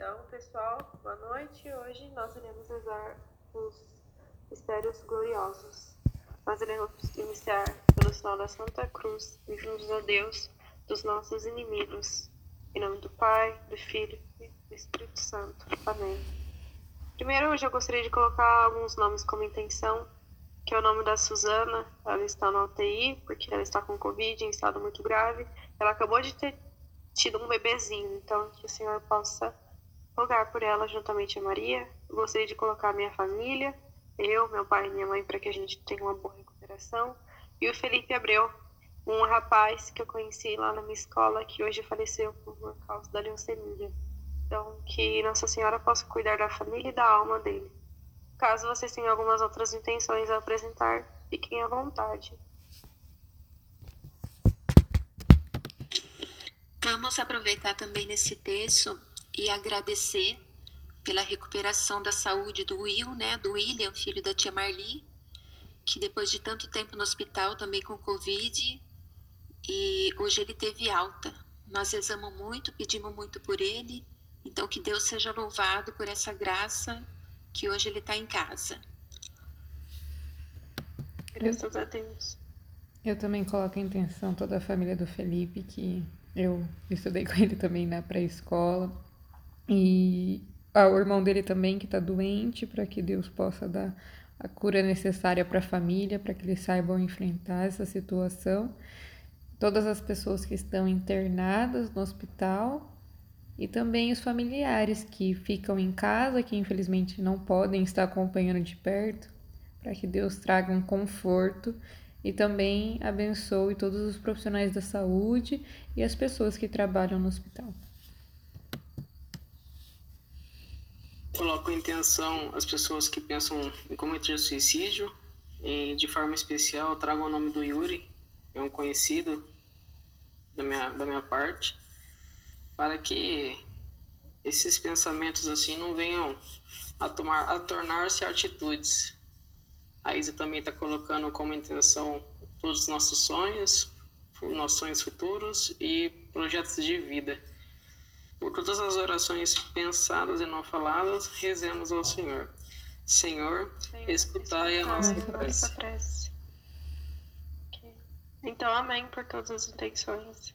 Então, pessoal, boa noite. Hoje nós iremos rezar os mistérios gloriosos. Nós iremos iniciar pelo sinal da Santa Cruz e juntos a Deus dos nossos inimigos. Em nome do Pai, do Filho e do Espírito Santo. Amém. Primeiro, hoje eu gostaria de colocar alguns nomes como intenção, que é o nome da Suzana. Ela está na UTI porque ela está com Covid em estado muito grave. Ela acabou de ter tido um bebezinho, então que o Senhor possa rogar por ela juntamente a Maria. Gostaria de colocar minha família, eu, meu pai e minha mãe, para que a gente tenha uma boa recuperação. E o Felipe Abreu, um rapaz que eu conheci lá na minha escola, que hoje faleceu por causa da leucemia. Então, que Nossa Senhora possa cuidar da família e da alma dele. Caso vocês tenham algumas outras intenções a apresentar, fiquem à vontade. Vamos aproveitar também nesse texto e agradecer pela recuperação da saúde do Will, né, do William, filho da tia Marli, que depois de tanto tempo no hospital também com Covid, e hoje ele teve alta. Nós rezamos muito, pedimos muito por ele, então que Deus seja louvado por essa graça que hoje ele está em casa. Graças a Deus. Eu também coloco a intenção toda a família do Felipe, que eu estudei com ele também na pré-escola. E ah, o irmão dele também que está doente, para que Deus possa dar a cura necessária para a família, para que eles saibam enfrentar essa situação. Todas as pessoas que estão internadas no hospital e também os familiares que ficam em casa, que infelizmente não podem estar acompanhando de perto, para que Deus traga um conforto e também abençoe todos os profissionais da saúde e as pessoas que trabalham no hospital. Coloco em intenção as pessoas que pensam em cometer suicídio. E de forma especial, trago o nome do Yuri, é um conhecido da minha, da minha parte, para que esses pensamentos assim não venham a, tomar, a tornar-se atitudes. A Isa também está colocando como intenção todos os nossos sonhos, nossos sonhos futuros e projetos de vida. Por todas as orações pensadas e não faladas, rezemos ao Senhor. Senhor, Senhor escutai a nossa prece. prece. Então, amém por todas as intenções.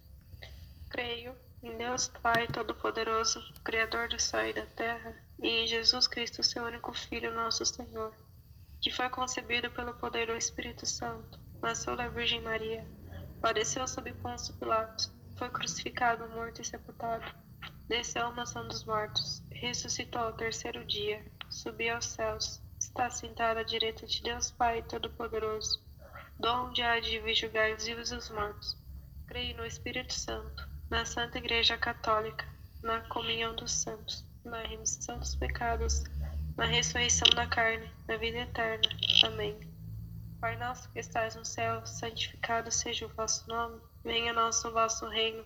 Creio em Deus Pai Todo-Poderoso, Criador do céu e da terra, e em Jesus Cristo, seu único Filho, nosso Senhor, que foi concebido pelo poder do Espírito Santo, nasceu da Virgem Maria, padeceu sob Pôncio Pilatos, foi crucificado, morto e sepultado desceu à mansão dos mortos, ressuscitou ao terceiro dia, subiu aos céus, está sentado à direita de Deus Pai Todo-Poderoso, donde há de vir julgar os vivos e os mortos. Creio no Espírito Santo, na Santa Igreja Católica, na comunhão dos santos, na remissão dos pecados, na ressurreição da carne, na vida eterna. Amém. Pai nosso que estais no céu, santificado seja o vosso nome, venha a nós o vosso reino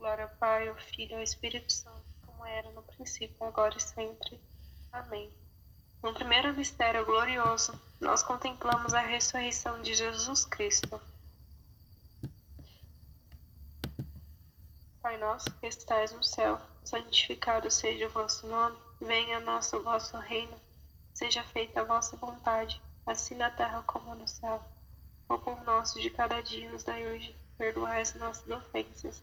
Glória ao Pai, ao Filho e ao Espírito Santo, como era no princípio, agora e sempre. Amém. No primeiro mistério glorioso, nós contemplamos a ressurreição de Jesus Cristo. Pai nosso que estais no céu, santificado seja o vosso nome, venha a nós o vosso reino, seja feita a vossa vontade, assim na terra como no céu. O pão nosso de cada dia nos dai hoje, perdoai as nossas ofensas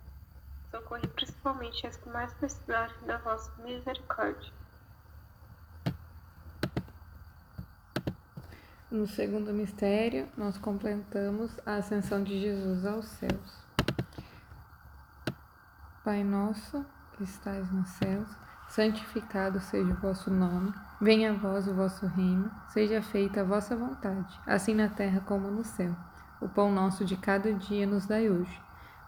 Socorre principalmente as que mais precisarem da vossa misericórdia. No segundo mistério, nós completamos a ascensão de Jesus aos céus. Pai nosso, que estais nos céus, santificado seja o vosso nome. Venha a vós o vosso reino, seja feita a vossa vontade, assim na terra como no céu. O pão nosso de cada dia nos dai hoje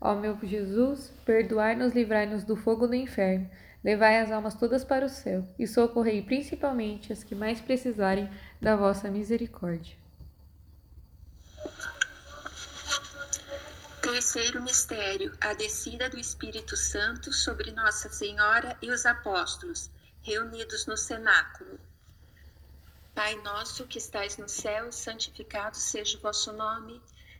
Ó meu Jesus, perdoai-nos, livrai-nos do fogo do inferno, levai as almas todas para o céu e socorrei principalmente as que mais precisarem da vossa misericórdia. Terceiro mistério, a descida do Espírito Santo sobre Nossa Senhora e os apóstolos, reunidos no cenáculo. Pai nosso que estais no céu, santificado seja o vosso nome.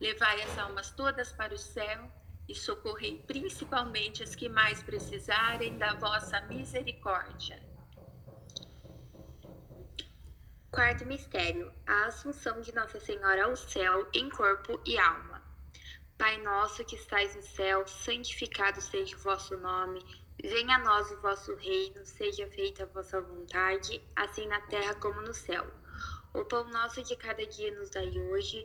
levai as almas todas para o céu e socorrei principalmente as que mais precisarem da vossa misericórdia. Quarto mistério: a Assunção de Nossa Senhora ao céu em corpo e alma. Pai nosso que estais no céu, santificado seja o vosso nome. Venha a nós o vosso reino, seja feita a vossa vontade, assim na terra como no céu. O pão nosso de cada dia nos dai hoje,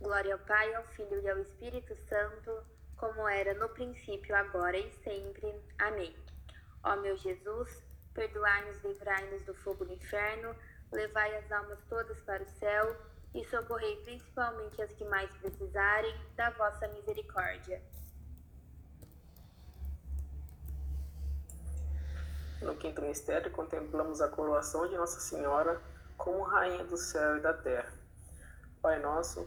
Glória ao Pai, ao Filho e ao Espírito Santo, como era no princípio, agora e sempre. Amém. Ó meu Jesus, perdoai-nos, livrai-nos do fogo do inferno levai as almas todas para o céu e socorrei principalmente as que mais precisarem da vossa misericórdia. No quinto mistério, contemplamos a coroação de Nossa Senhora como Rainha do céu e da terra. Pai nosso,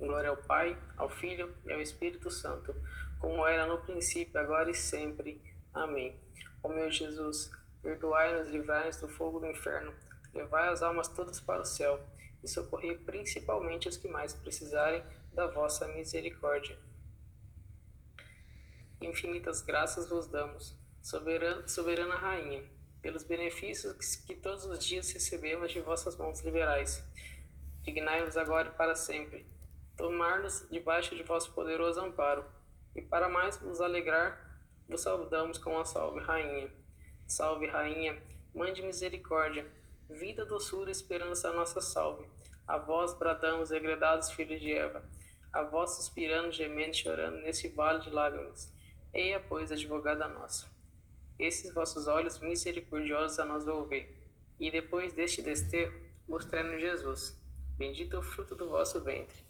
Glória ao Pai, ao Filho e ao Espírito Santo, como era no princípio, agora e sempre. Amém. Ó meu Jesus, perdoai-nos livrai-nos do fogo do inferno, levai as almas todas para o céu e socorrei principalmente os que mais precisarem da vossa misericórdia. Infinitas graças vos damos, soberana, soberana Rainha, pelos benefícios que todos os dias recebemos de vossas mãos liberais. Dignai-nos agora e para sempre tomar-nos debaixo de vosso poderoso amparo. E para mais nos alegrar, vos saudamos com a salve, Rainha. Salve, Rainha, Mãe de misericórdia, vida, doçura, esperança, a nossa salve. A vós bradamos, degredados filhos de Eva. A vós suspirando, gemendo, chorando nesse vale de lágrimas. Eia, pois, advogada nossa. Esses vossos olhos misericordiosos a nós volver. E depois deste desterro, mostrando Jesus. Bendito o fruto do vosso ventre